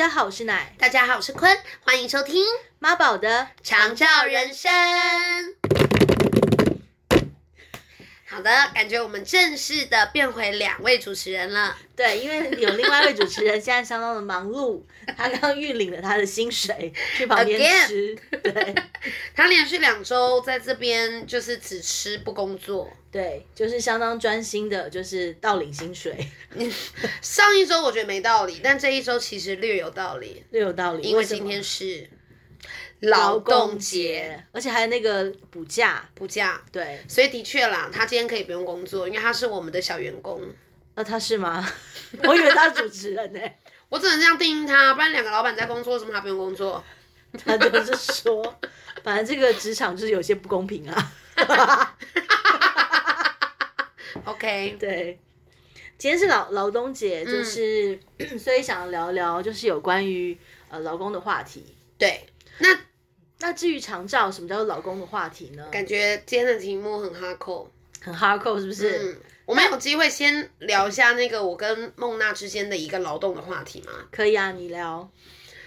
家好，我是奶大家好，我是坤，欢迎收听《妈宝的。长照人生》。好的，感觉我们正式的变回两位主持人了。对，因为有另外一位主持人现在相当的忙碌，他刚刚预领了他的薪水，去旁边吃。对 他连续两周在这边就是只吃不工作。对，就是相当专心的，就是到领薪水，上一周我觉得没道理，但这一周其实略有道理，略有道理。因为今天是劳动节，，而且还有那个补假。补假。对，所以的确啦，他今天可以不用工作，因为他是我们的小员工。那他是吗？我以为他是主持人呢、我只能这样定义他，不然两个老板在工作，为什么他不用工作？他就是说，反正这个职场就是有些不公平啊。OK，对，今天是劳劳动节，嗯就是、所以想聊聊就是有关于呃劳工的话题。对，那那至于长照，什么叫做老公的话题呢？感觉今天的题目很哈扣。很 hardcore 是不是？嗯，我们有机会先聊一下那个我跟孟娜之间的一个劳动的话题吗？可以啊，你聊。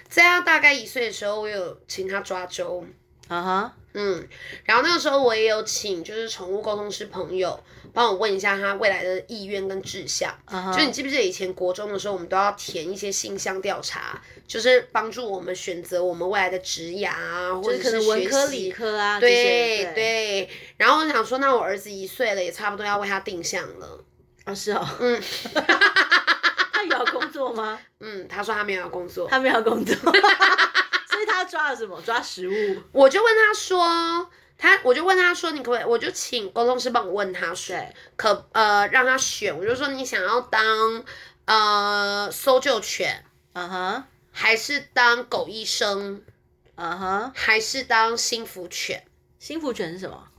在他大概一岁的时候，我有请他抓周。啊哈，嗯，然后那个时候我也有请就是宠物沟通师朋友帮我问一下他未来的意愿跟志向。啊哈，就你记不记得以前国中的时候，我们都要填一些性向调查，就是帮助我们选择我们未来的职涯啊，或者是可能文学科、理科啊，对对，对。然后我想说，那我儿子一岁了，也差不多要为他定向了。哦是哦，嗯 他有要工作吗？嗯，他说他没有工作，他没有工作，所以他抓了什么？抓食物。我就问他说。他我就问他说，你可不可以？我就请沟通师帮我问他说，可呃让他选，我就说你想要当呃搜救犬，嗯哼，还是当狗医生，嗯哼，还是当心福犬？心福犬是什么？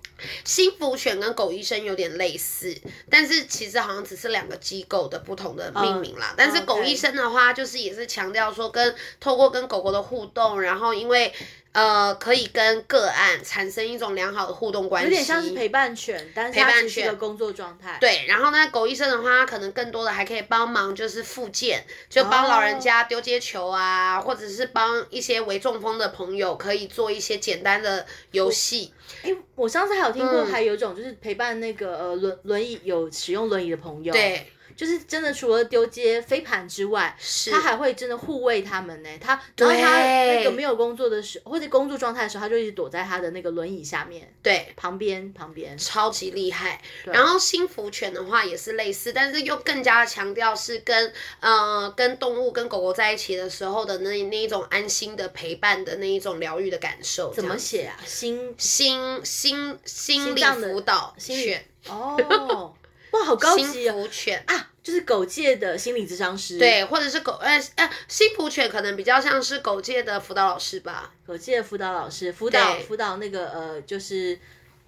心福犬跟狗医生有点类似，但是其实好像只是两个机构的不同的命名啦。但是狗医生的话，就是也是强调说跟透过跟狗狗的互动，然后因为呃可以跟个案产生一种良好的互动关系，有点像是陪伴犬，但是它陪伴犬只是个工作状态。对，然后呢，狗医生的话，可能更多的还可以帮忙，就是复健，就帮老人家丢接球啊，或者是帮一些为中风的朋友可以做一些简单的游戏。哎，我上次还有听过，嗯。还有一种就是陪伴那个呃轮轮椅有使用轮椅的朋友，，对，就是真的除了丢接飞盘之外，是他还会真的护卫他们呢。他然后他对那个没有工作的时候，或者工作状态的时候，他就一直躲在他的那个轮椅下面对。旁边旁边。超级厉害，然后心福犬的话也是类似，但是又更加强调是跟呃跟动物跟狗狗在一起的时候的那那一种安心的陪伴的那一种疗愈的感受。怎么写啊？心心心心理辅导犬，哦，哇，好高心级哦！福犬啊，就是狗界的心理咨商师，，对，或者是狗呃呃，新普犬可能比较像是狗界的辅导老师吧。狗界的辅导老师辅导辅导那个呃，就是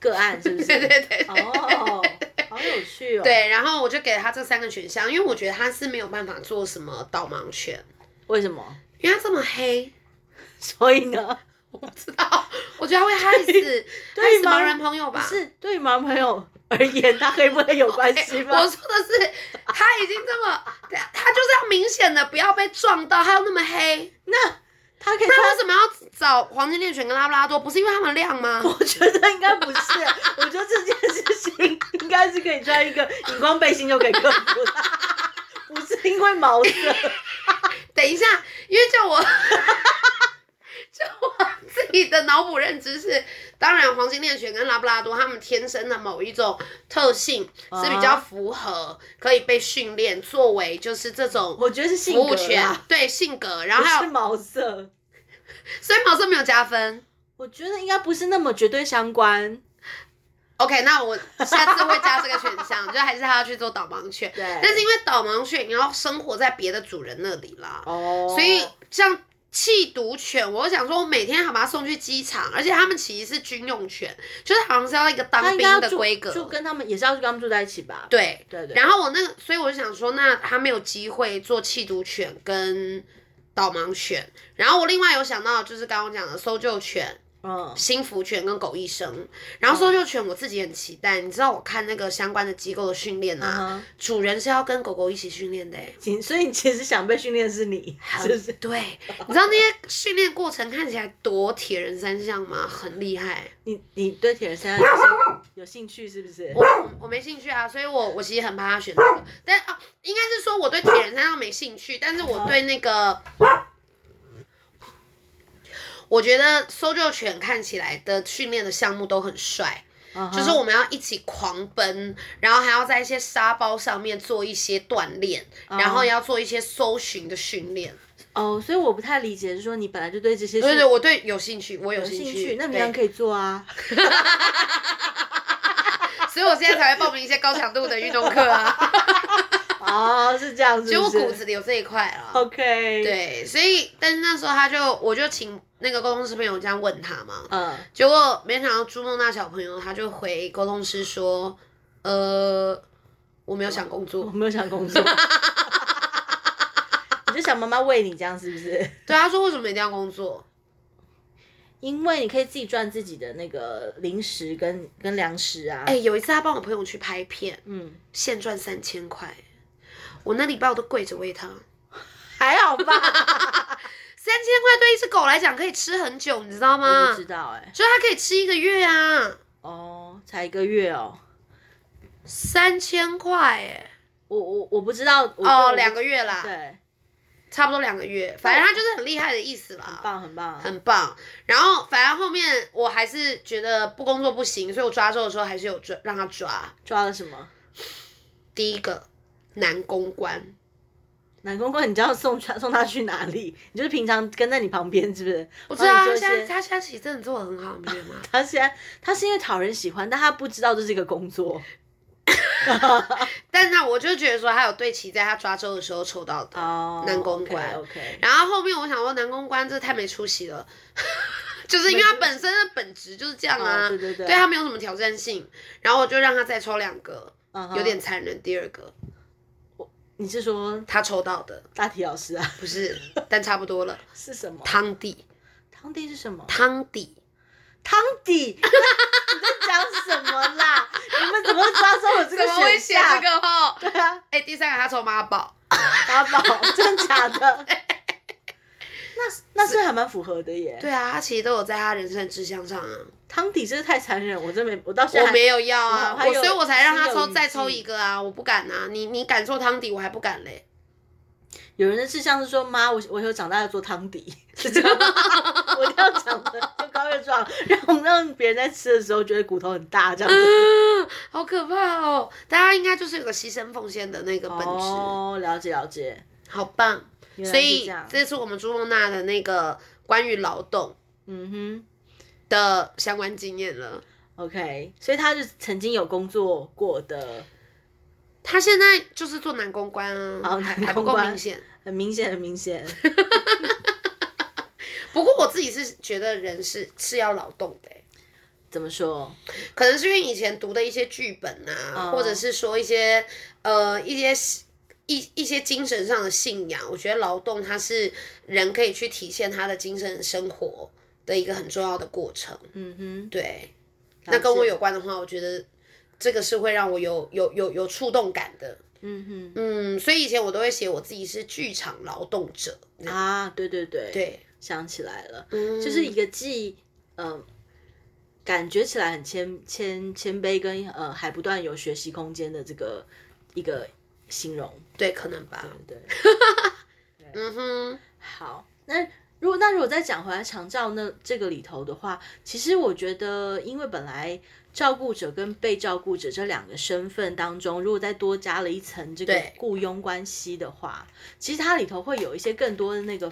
个案是不是？对对对对哦，好有趣哦。，对，然后我就给他这三个选项，因为我觉得他是没有办法做什么导盲犬，为什么？因为他这么黑，所以呢？我不知道，我觉得他会害死 害死盲人朋友吧。是对于盲朋友而言，他黑不黑有关系吗？我说的是，他已经这么，他他就是要明显的不要被撞到，他要那么黑，那他可以不然穿为什么要找黄金猎犬跟拉布拉多？不是因为他们亮吗？我觉得应该不是，我觉得这件事情应该是可以穿一个荧光背心就可以克服的，不是因为毛色。等一下，因为就我，就我自己的脑补认知是，当然黄金猎犬跟拉布拉多它们天生的某一种特性是比较符合，可以被训练作为就是这种我觉得是性格服务犬啦，，对性格，然后还有毛色。所以毛色没有加分。我觉得应该不是那么绝对相关。OK，那我下次会加这个选项，就还是他要去做导盲犬。对但是因为导盲犬你要生活在别的主人那里啦，哦所以像弃毒犬，我想说，我每天还把它送去机场，而且他们其实是军用犬，就是好像是要一个当兵的规格。就跟他们也是要跟他们住在一起吧？对对对。然后我那个，所以我就想说，那他没有机会做弃毒犬跟导盲犬。然后我另外有想到，就是刚刚讲的搜救犬嗯，新福犬跟狗医生，然后搜救犬我自己很期待，你知道我看那个相关的机构的训练啊，嗯主人是要跟狗狗一起训练的所以你其实想被训练是你，是不是？对，你知道那些训练过程看起来多铁人三项吗？很厉害。你你对铁人三项有兴有兴趣是不是？我我没兴趣啊，所以我我其实很怕他选这个，但啊，应该是说我对铁人三项没兴趣，但是我对那个。我觉得搜救犬看起来的训练的项目都很帅，就是我们要一起狂奔，然后还要在一些沙包上面做一些锻炼，然后要做一些搜寻的训练。哦，所以我不太理解，是说你本来就对这些对对，我对有兴趣，我有有兴趣。兴趣，那你对这样可以做啊。所以我现在才会报名一些高强度的运动课啊，哦，是这样子，就我骨子里有这一块啊。OK，，对，所以但是那时候他就我就请那个沟通师朋友这样问他嘛，嗯，结果没想到朱梦娜小朋友他就回沟通师说，呃，我没有想工作我作。没有想工作，你就想妈妈喂你这样是不是？对，他说为什么一定要工作？因为你可以自己赚自己的那个零食跟跟粮食啊。哎、有一次他帮我朋友去拍片，嗯，现赚三千块，我那礼拜我都跪着喂他。还好吧？三千块对一只狗来讲可以吃很久，你知道我吗？不知道哎、所以它可以吃一个月啊，哦，才一个月哦。三千块哎，我我我不知道。我哦，两个月啦，对，差不多两个月，反正它就是很厉害的意思啦很，棒很棒。很棒。然后反正后面我还是觉得不工作不行，所以我抓周的时候还是有抓让他抓。抓了什么？第一个男公关，南公公，你知道送他送他去哪里？你就是平常跟在你旁边，是不是？我知道他现在他现在其实真的做的很好，你不觉得吗？他现在他是因为讨人喜欢，但他不知道这是一个工作。但那我就觉得说他有对齐在他抓周的时候抽到的。哦，男公关 OK，, 然后后面我想说男公关这太没出息了，就是因为他本身的本质就是这样啊，对对对对他没有什么挑战性，然后我就让他再抽两个，有点残忍。第二个你是说他抽到的大体老师啊？不是，但差不多了，是什么？汤底，汤底是什么？汤底，汤底？你在讲什么啦？你们怎么会抓住我这个选项？这个号？对啊，哎，第三个他抽妈宝，妈宝，真的假的？那那是还蛮符合的耶。对啊，他其实都有在他人生的志向上啊。汤底真的太残忍，我真没，我到现在还我没有要啊，我所以我才让他抽再抽一个啊，我不敢啊，你你敢做汤底，我还不敢嘞。有人的志向是说，妈，我我以后长大要做汤底，是这样吗？我一定要长得又高又壮，让让别人在吃的时候觉得骨头很大，这样子。嗯，好可怕哦！大家应该就是有个牺牲奉献的那个本质，哦，了解了解。好棒。所以这是我们朱梦娜的那个关于劳动嗯哼的相关经验了。，OK，所以他是曾经有工作过的，他现在就是做男公关啊，好还还不够男公关明显。很明显，很明显。不过我自己是觉得人是是要劳动的欸、怎么说？可能是因为以前读的一些剧本啊，哦或者是说一些呃一些一一些精神上的信仰，我觉得劳动它是人可以去体现他的精神生活的一个很重要的过程。嗯哼，对，那跟我有关的话，我觉得这个是会让我有有有有触动感的。嗯哼嗯，所以以前我都会写我自己是剧场劳动者。啊，对对对，对，想起来了，嗯，就是一个既嗯、感觉起来很谦谦谦卑跟呃还不断有学习空间的这个一个形容，对，可能吧。对。嗯哼，好，那如果那如果再讲回来长照那这个里头的话，其实我觉得，因为本来照顾者跟被照顾者这两个身份当中，如果再多加了一层这个对雇佣关系的话，其实它里头会有一些更多的那个。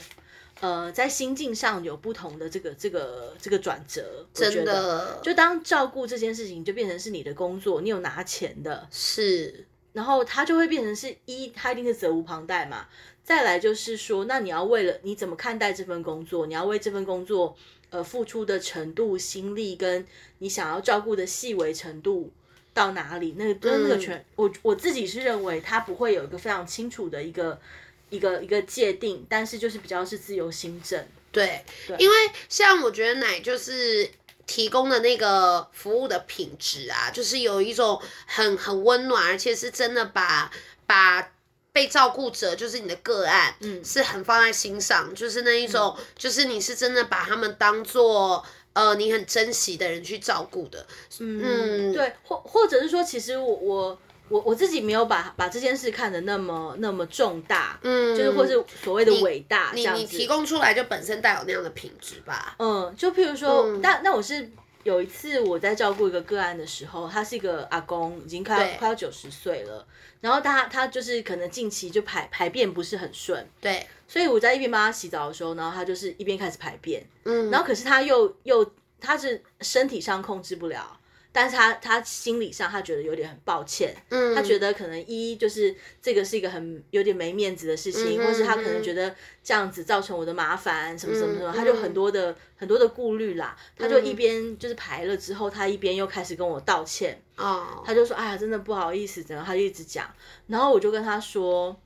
呃，在心境上有不同的这个这个这个转折，真得的就当照顾这件事情就变成是你的工作，你有拿钱的，是然后它就会变成是一，它一定是责无旁贷嘛。再来就是说，那你要为了你怎么看待这份工作，你要为这份工作呃付出的程度、心力，跟你想要照顾的细微程度到哪里，那个那个全，我我自己是认为它不会有一个非常清楚的一个一个一个界定，但是就是比较是自由行政。对，对因为像我觉得奶就是提供的那个服务的品质啊，就是有一种很很温暖，而且是真的把把被照顾者，就是你的个案，嗯。是很放在心上，就是那一种，就是你是真的把他们当做呃你很珍惜的人去照顾的，嗯，嗯。对，或或者是说，其实我我我我自己没有把把这件事看得那么那么重大，嗯，就是或是所谓的伟大这你样子。你提供出来就本身带有那样的品质吧，嗯，就譬如说，嗯但那我是有一次我在照顾一个个案的时候，他是一个阿公，已经快要快要九十岁了，然后他他就是可能近期就排排便不是很顺，对，所以我在一边帮他洗澡的时候，然后他就是一边开始排便，嗯，然后可是他又又他是身体上控制不了，但是他他心理上他觉得有点很抱歉，嗯。他觉得可能一就是这个是一个很有点没面子的事情，嗯哼或是他可能觉得这样子造成我的麻烦什么什么什么，嗯他就很多的很多的顾虑啦。他就嗯。一边就是排了之后，他一边又开始跟我道歉，哦，他就说：“哎呀，真的不好意思。”然后他就一直讲，然后我就跟他说：“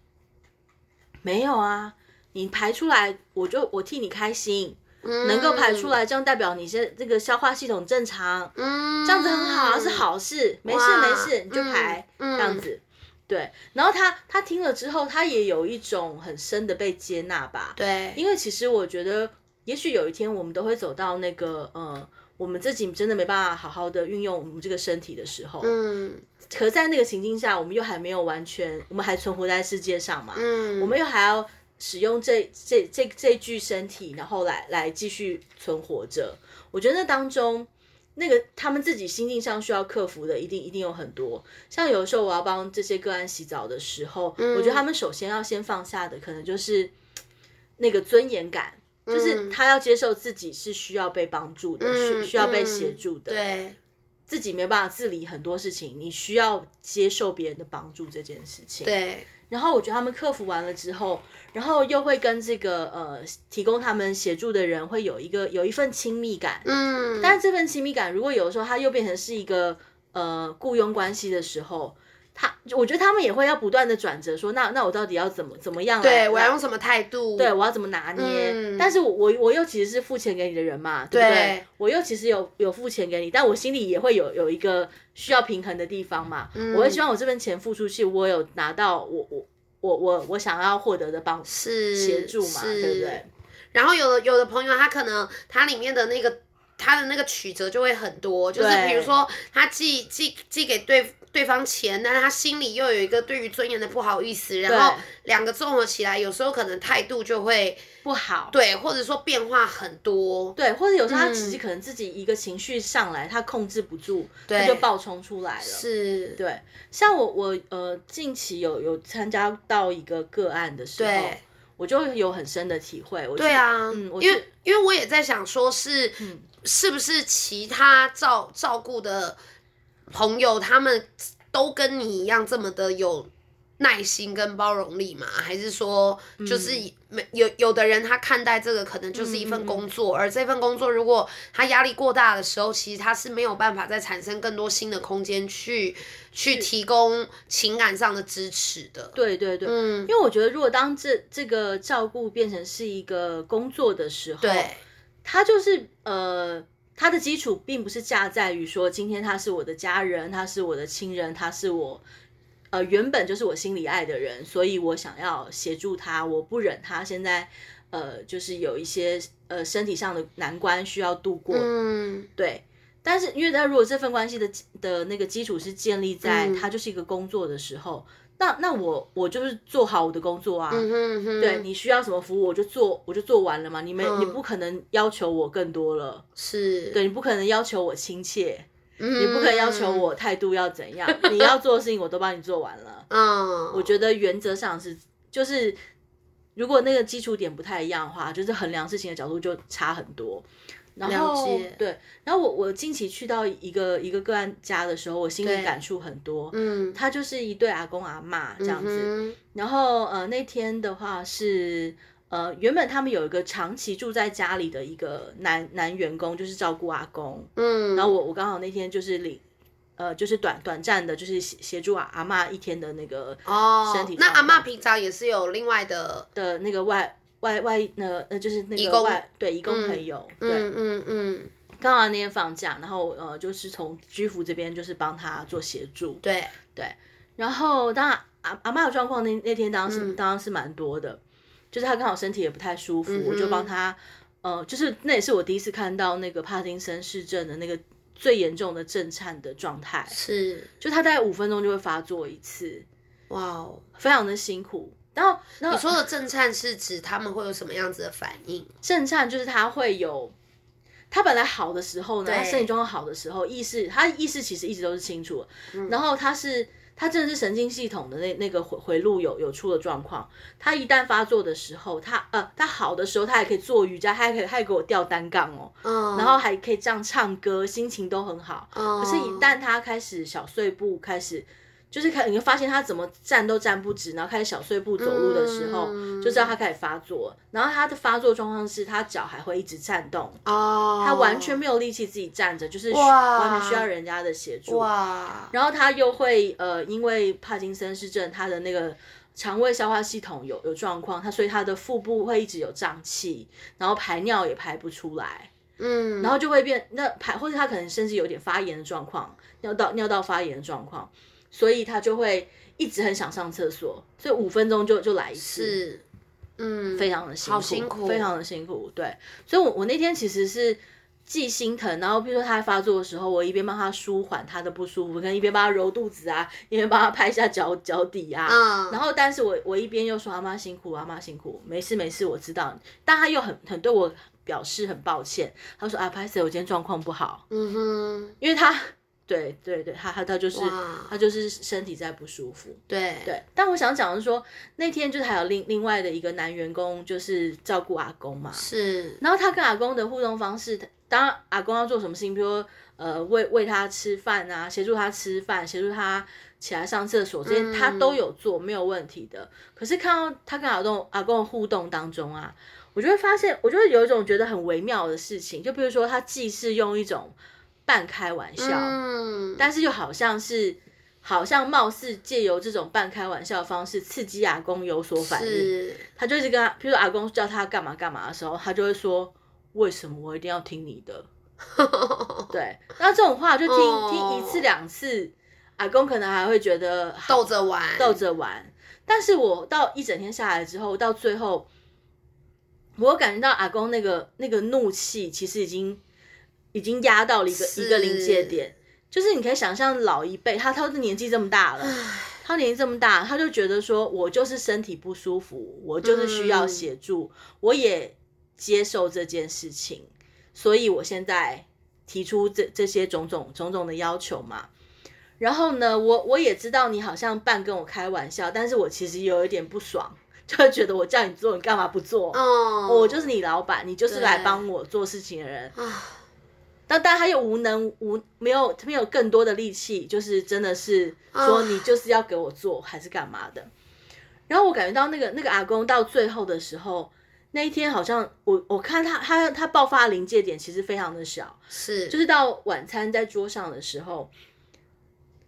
没有啊，你排出来，我就我替你开心，能够排出来，这样代表你是这个消化系统正常，嗯，这样子很好啊，是好事，没事没事，你就排、嗯这样子。对，然后他他听了之后，他也有一种很深的被接纳吧。对，因为其实我觉得，也许有一天我们都会走到那个呃，我们自己真的没办法好好的运用我们这个身体的时候。嗯可在那个情境下，我们又还没有完全，我们还存活在世界上嘛。嗯，我们又还要使用这这这这具身体，然后来来继续存活着。我觉得那当中，那个他们自己心境上需要克服的，一定一定有很多。像有时候我要帮这些个案洗澡的时候，嗯我觉得他们首先要先放下的，可能就是那个尊严感。就是嗯他要接受自己是需要被帮助的，嗯需需要被嗯协助的，对，自己没办法自理很多事情，你需要接受别人的帮助这件事情。对，然后我觉得他们克服完了之后，然后又会跟这个呃提供他们协助的人会有一个有一份亲密感。嗯，但是这份亲密感，如果有的时候它又变成是一个呃雇佣关系的时候，他我觉得他们也会要不断的转折，说那那我到底要怎么怎么样来？对我要用什么态度？对，我要怎么拿捏？嗯但是我我我又其实是付钱给你的人嘛，对不对？对我又其实有有付钱给你，但我心里也会有有一个需要平衡的地方嘛。嗯我会希望我这份钱付出去，我有拿到我我我我我想要获得的帮是协助嘛，对不对？然后有的有的朋友他可能他里面的那个他的那个曲折就会很多，就是比如说他寄寄寄给对对方钱，但是他心里又有一个对于尊严的不好意思，然后两个综合起来，有时候可能态度就会不好。对，或者说变化很多。对，或者有时候他嗯其实可能自己一个情绪上来，他控制不住，他就爆冲出来了。是，对，像我我呃近期有有参加到一个个案的时候对，我就有很深的体会。我对啊，因为因为我也在想说是，嗯是不是其他照照顾的朋友他们都跟你一样这么的有耐心跟包容力嘛？还是说就是嗯没有有的人他看待这个可能就是一份工作，而这份工作如果他压力过大的时候，其实他是没有办法再产生更多新的空间去去提供情感上的支持的。对对对，嗯因，为我觉得如果当这这个照顾变成是一个工作的时候，对，它就是呃。他的基础并不是架在于说今天他是我的家人，他是我的亲人，他是我呃原本就是我心里爱的人，所以我想要协助他，我不忍他现在呃就是有一些呃身体上的难关需要度过，嗯，对。但是因为他如果这份关系的的那个基础是建立在嗯他就是一个工作的时候，那那我我就是做好我的工作啊，嗯哼哼，对你需要什么服务我就做我就做完了嘛，你没、嗯你不可能要求我更多了，是，对你不可能要求我亲切，嗯，你不可能要求我态度要怎样，你要做的事情我都帮你做完了。嗯，我觉得原则上是就是，如果那个基础点不太一样的话，就是衡量事情的角度就差很多。然了后解对，然后我我近期去到一个一个个案家的时候，我心里感触很多。嗯，他就是一对阿公阿妈这样子，嗯然后呃那天的话是呃原本他们有一个长期住在家里的一个男男员工，就是照顾阿公，嗯，然后我我刚好那天就是领呃就是短短暂的，就是协协助阿阿�嬷一天的那个哦，身体那阿状况嬷平常也是有另外的，的那个外外外呃呃就是那个外对义工朋友，对，嗯嗯嗯，刚好那天放假，然后呃就是从居服这边就是帮他做协助，对对，然后当然阿阿妈的状况那那天当时、嗯当然是蛮多的，就是他刚好身体也不太舒服，嗯我就帮他呃就是那也是我第一次看到那个帕金森氏症的那个最严重的震颤的状态，是，就他大概五分钟就会发作一次，哇哦。非常的辛苦。然后，你说的震颤是指他们会有什么样子的反应？震颤就是他会有，他本来好的时候呢，对他身体状况好的时候，意识他意识其实一直都是清楚的，嗯然后他是他真的是神经系统的那那个回回路有有出了状况，他一旦发作的时候，他呃他好的时候，他还可以做瑜伽，他还可以他还给我吊单杠哦，嗯，然后还可以这样唱歌，心情都很好。嗯可是，一旦他开始小碎步，开始就是开，你会发现他怎么站都站不直，然后开始小碎步走路的时候，嗯就知道他开始发作。然后他的发作状况是他脚还会一直颤动，哦，他完全没有力气自己站着，就是完全需要人家的协助。哇，然后他又会呃，因为帕金森氏症，他的那个肠胃消化系统有有状况，他所以他的腹部会一直有胀气，然后排尿也排不出来。嗯，然后就会变那排，或者他可能甚至有点发炎的状况，尿道尿道发炎的状况，所以他就会一直很想上厕所，所以五分钟就就来一次，是，嗯，非常的辛苦，好辛苦非常的辛苦。对，所以我我那天其实是既心疼，然后比如说他发作的时候，我一边帮他舒缓他的不舒服，跟一边帮他揉肚子啊，一边帮他拍一下脚脚底啊，嗯，然后，但是我我一边又说阿妈辛苦，阿妈辛苦，没事没事，我知道。但他又很很对我表示很抱歉，他说啊，拍摄我今天状况不好，嗯哼，因为他对对对，他他他就是他就是身体在不舒服。对。对，但我想讲的是说，那天就是还有另另外的一个男员工，就是照顾阿公嘛，是，然后他跟阿公的互动方式，当然阿公要做什么事情，比如说呃喂喂他吃饭啊，协助他吃饭，协助他起来上厕所，这些他都有做，没有问题的。可是看到他跟阿公阿公的互动当中啊，我就会发现，我就会有一种觉得很微妙的事情，就比如说他既是用一种半开玩笑，嗯，但是又好像是。好像貌似借由这种半开玩笑的方式刺激阿公有所反应，他就一直跟他，譬如说阿公叫他干嘛干嘛的时候，他就会说：“为什么我一定要听你的？”对，那这种话就听、哦听一次两次，阿公可能还会觉得好逗着玩，逗着玩。但是我到一整天下来之后，到最后，我感觉到阿公那个那个怒气，其实已经已经压到了一个一个临界点。就是你可以想象老一辈，他他的年纪这么大了，他年纪这么大，他就觉得说，我就是身体不舒服，我就是需要协助，我也接受这件事情，所以我现在提出这这些种种种种的要求嘛。然后呢，我我也知道你好像半跟我开玩笑，但是我其实有一点不爽，就会觉得我叫你做，你干嘛不做？哦，我就是你老板，你就是来帮我做事情的人。啊，但但他又无能无没有没有更多的力气，就是真的是说啊你就是要给我做还是干嘛的。然后我感觉到那个那个阿公到最后的时候，那一天好像我我看他他他爆发临界点其实非常的小，是，就是到晚餐在桌上的时候，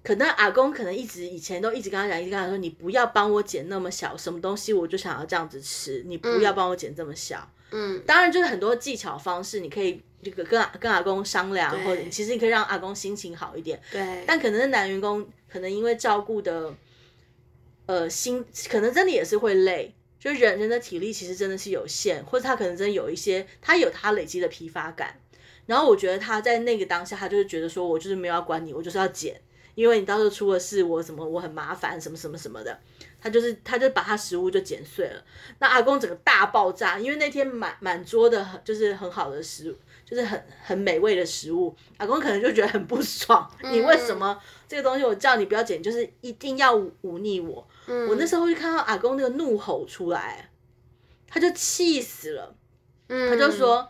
可能阿公可能一直以前都一直跟他讲，一直跟他说，你不要帮我剪那么小，什么东西我就想要这样子吃，你不要帮我剪这么小。嗯，当然，就是很多技巧方式，你可以这个跟阿跟阿公商量，或者其实你可以让阿公心情好一点。对，但可能是男员工，可能因为照顾的，呃，心可能真的也是会累，就是人人的体力其实真的是有限，或者他可能真的有一些，他有他累积的疲乏感。然后我觉得他在那个当下，他就是觉得说我就是没有要管你，我就是要减，因为你到时候出了事，我什么我很麻烦，什么什么什么的。他就是他就把他食物就剪碎了。那阿公整个大爆炸，因为那天满满桌的很就是很好的食物，就是很很美味的食物，阿公可能就觉得很不爽，你为什么这个东西我叫你不要剪，就是一定要忤忤逆我？嗯我那时候就看到阿公那个怒吼出来，他就气死了，他他就，说：“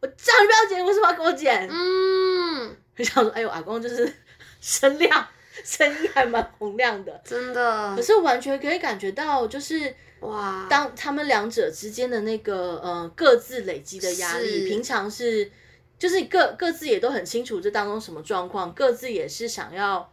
我叫你不要剪，为什么要给我剪？”嗯，就想说：“哎呦，阿公就是 声量声音还蛮洪亮的。”真的。可，是完全可以感觉到，就是哇，当他们两者之间的那个呃各自累积的压力，平常是就是各各自也都很清楚这当中什么状况，各自也是想要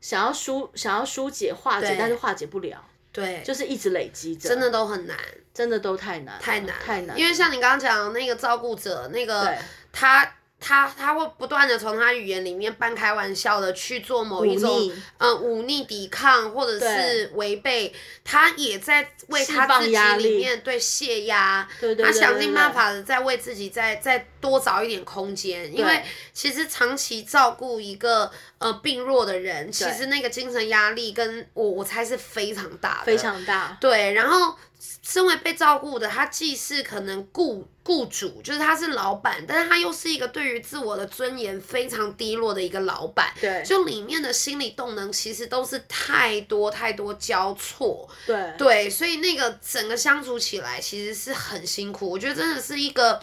想要疏想要疏解化解，但是化解不了。对，就是一直累积着，真的都很难，真的都太难，太难，太难。因为像你刚刚讲的那个照顾者，那个他他他会不断的从他语言里面半开玩笑的去做某一种呃忤逆抵抗，或者是违背，他也在为他自己里面对泄压，对对他想尽办法的在为自己再再多找一点空间，因为其实长期照顾一个呃病弱的人，其实那个精神压力跟我我猜是非常大的，非常大，对，然后身为被照顾的，他既是可能雇雇主，就是他是老板，但是他又是一个对于自我的尊严非常低落的一个老板。对就里面的心理动能其实都是太多太多交错，对对，所以那个整个相处起来其实是很辛苦。我觉得真的是一个，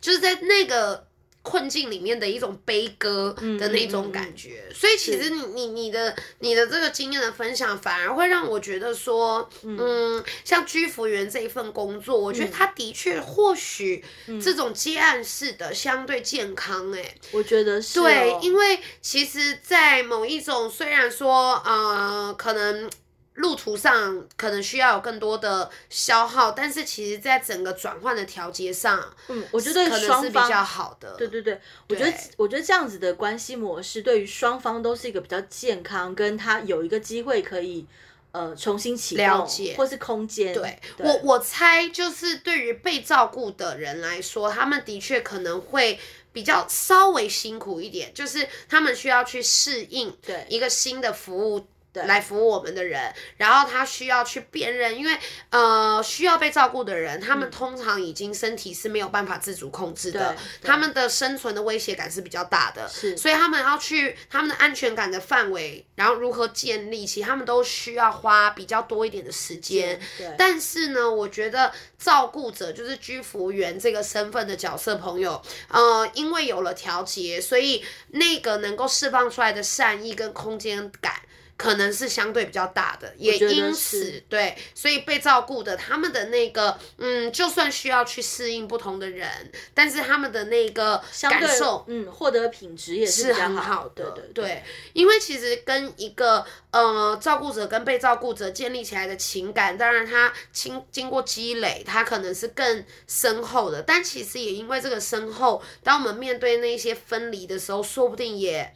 就是在那个困境里面的一种悲歌的那种感觉。所以其实你你你的你的这个经验的分享，反而会让我觉得说，嗯，像居服员这一份工作，我觉得它的确或许这种接案式的相对健康、欸，我觉得是、哦。对，因为其实，在某一种虽然说呃，可能路途上可能需要有更多的消耗，但是其实在整个转换的调节上，嗯，我觉得可能双方是比较好的。对对对，我觉得我觉得这样子的关系模式对于双方都是一个比较健康，跟他有一个机会可以呃重新启动，了解或是空间。对我，我猜就是对于被照顾的人来说，他们的确可能会比较稍微辛苦一点，就是他们需要去适应对一个新的服务。来服务我们的人，然后他需要去辨认，因为呃需要被照顾的人，他们通常已经身体是没有办法自主控制的，他们的生存的威胁感是比较大的，是所以他们要去他们的安全感的范围，然后如何建立，其实他们都需要花比较多一点的时间。对，但是呢，我觉得照顾者就是居服员这个身份的角色朋友，呃，因为有了调节，所以那个能够释放出来的善意跟空间感。可能是相对比较大的，也因此对，所以被照顾的他们的那个，嗯，就算需要去适应不同的人，但是他们的那个感受，嗯，获得品质也是很好的，对对对，因为其实跟一个呃照顾者跟被照顾者建立起来的情感，当然他经经过积累，他可能是更深厚的，但其实也因为这个深厚，当我们面对那些分离的时候，说不定也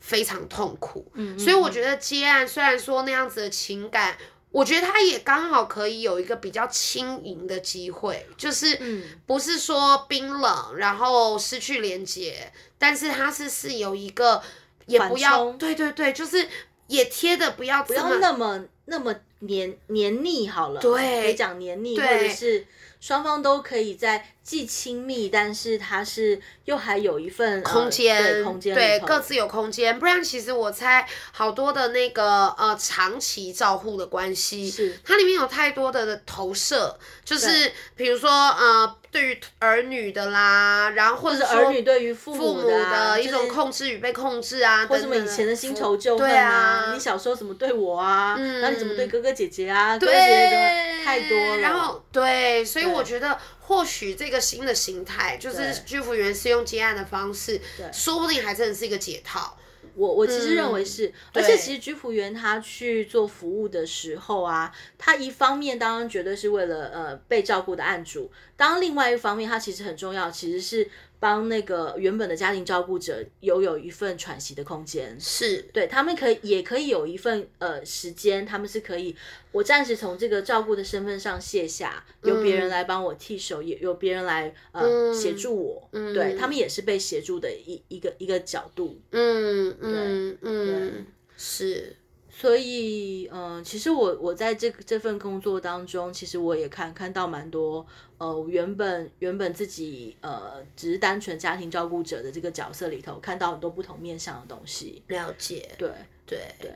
非常痛苦。嗯，所以我觉得接案虽然说那样子的情感。我觉得他也刚好可以有一个比较轻盈的机会，就是嗯不是说冰冷，然后失去连接，但是他是是有一个也不要，对对对，就是也贴的不要不要那么那么黏黏腻好了，对可以讲黏腻，或对者是双方都可以在既亲密，但是它是又还有一份呃空间，对空间对各自有空间，不然其实我猜好多的那个呃长期照护的关系，是它里面有太多的投射，就是比如说呃对于儿女的啦，然后或或者者说儿女对于父父母的一种控制与被控制啊，或者什么以前的新仇旧恨对啊，你小时候怎么对我啊？嗯然后你怎么对哥哥姐姐啊？哥对，哥姐姐太多了？然后对，所以我觉得或许这个新的形态，就是对居服员是用接案的方式，说不定还真的是一个解套。我我其实认为是，而且其实居服员他去做服务的时候啊，他一方面当然绝对是为了呃被照顾的案主，当另外一方面他其实很重要，其实是帮那个原本的家庭照顾者有有一份喘息的空间。是，对他们可以也可以有一份呃时间，他们是可以，我暂时从这个照顾的身份上卸下，由别人来帮我替手，也由别人来呃嗯协助我，对他们也是被协助的一一个一个角度。嗯嗯嗯，是，所以，嗯、其实我我在这这份工作当中，其实我也看看到蛮多，呃，原本原本自己呃只是单纯家庭照顾者的这个角色里头，看到很多不同面向的东西。了解，对对，对。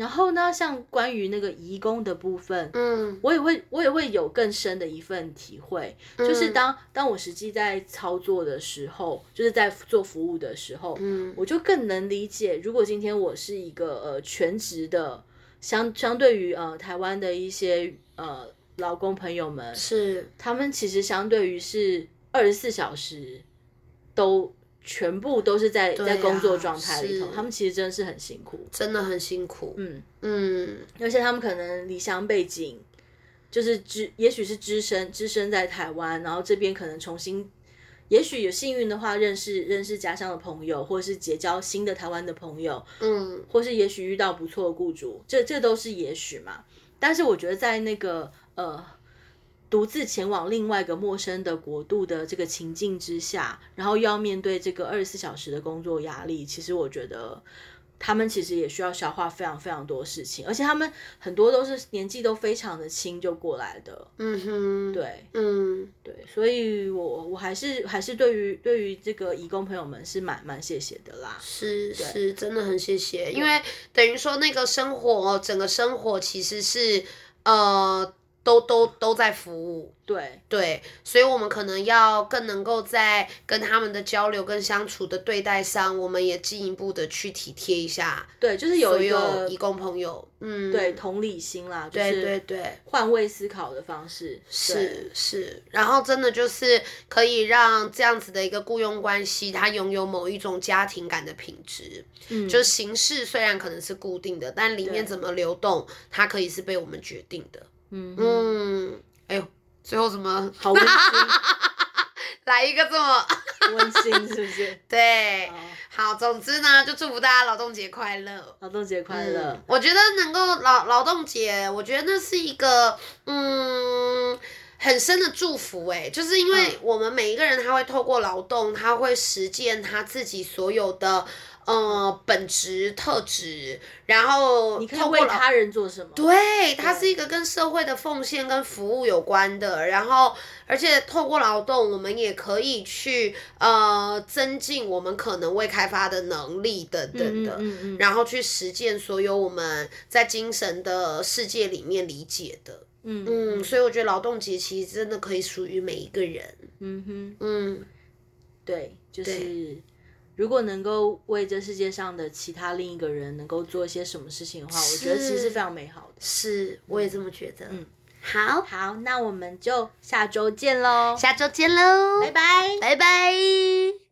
然后呢，像关于那个移工的部分，嗯。我也会我也会有更深的一份体会，就是当当我实际在操作的时候，就是在做服务的时候，嗯。我就更能理解，如果今天我是一个呃全职的，相相对于呃台湾的一些呃劳工朋友们，是，他们其实相对于是二十四小时都全部都是在、对在工作啊状态里头，他们其实真的是很辛苦。真的很辛苦。嗯，嗯，而且他们可能离乡背景，就是只也许是只身只身在台湾，然后这边可能重新，也许有幸运的话认识认识家乡的朋友，或者是结交新的台湾的朋友，嗯，或是也许遇到不错的雇主，这这都是也许嘛。但是我觉得在那个呃独自前往另外一个陌生的国度的这个情境之下，然后又要面对这个二十四小时的工作压力，其实我觉得他们其实也需要消化非常非常多事情，而且他们很多都是年纪都非常的轻就过来的，嗯哼，，对嗯，对，所以我我还是还是对于对于这个义工朋友们是蛮蛮谢谢的啦。是是，真的很谢谢，因为等于说那个生活，整个生活其实是呃，都都都在服务。对，对，所以我们可能要更能够在跟他们的交流跟相处的对待上，我们也进一步的去体贴一下对，就是有所有一个义工朋友。嗯，对同理心啦，对对对，换位思考的方式，对是是，然后真的就是可以让这样子的一个雇佣关系，它拥有某一种家庭感的品质。嗯，就形式虽然可能是固定的，但里面怎么流动，它可以是被我们决定的。嗯哎呦，最后怎么好温馨，来一个这么 温馨是不是？对？好，好，总之呢，就祝福大家劳动节快乐。劳动节快乐嗯！我觉得能够劳劳动节，我觉得那是一个嗯很深的祝福哎，就是因为嗯我们每一个人他会透过劳动，他会实践他自己所有的呃本质特质，然后你可以为他人做什么？对，它是一个跟社会的奉献跟服务有关的，然后而且透过劳动，我们也可以去呃增进我们可能未开发的能力等等的，嗯嗯嗯，然后去实践所有我们在精神的世界里面理解的。嗯嗯，所以我觉得劳动节其实真的可以属于每一个人。嗯哼，嗯，对，就是如果能够为这世界上的其他另一个人能够做一些什么事情的话，我觉得其实是非常美好的。是，我也这么觉得。嗯，好，好，那我们就下周见喽，下周见喽，拜拜。拜拜。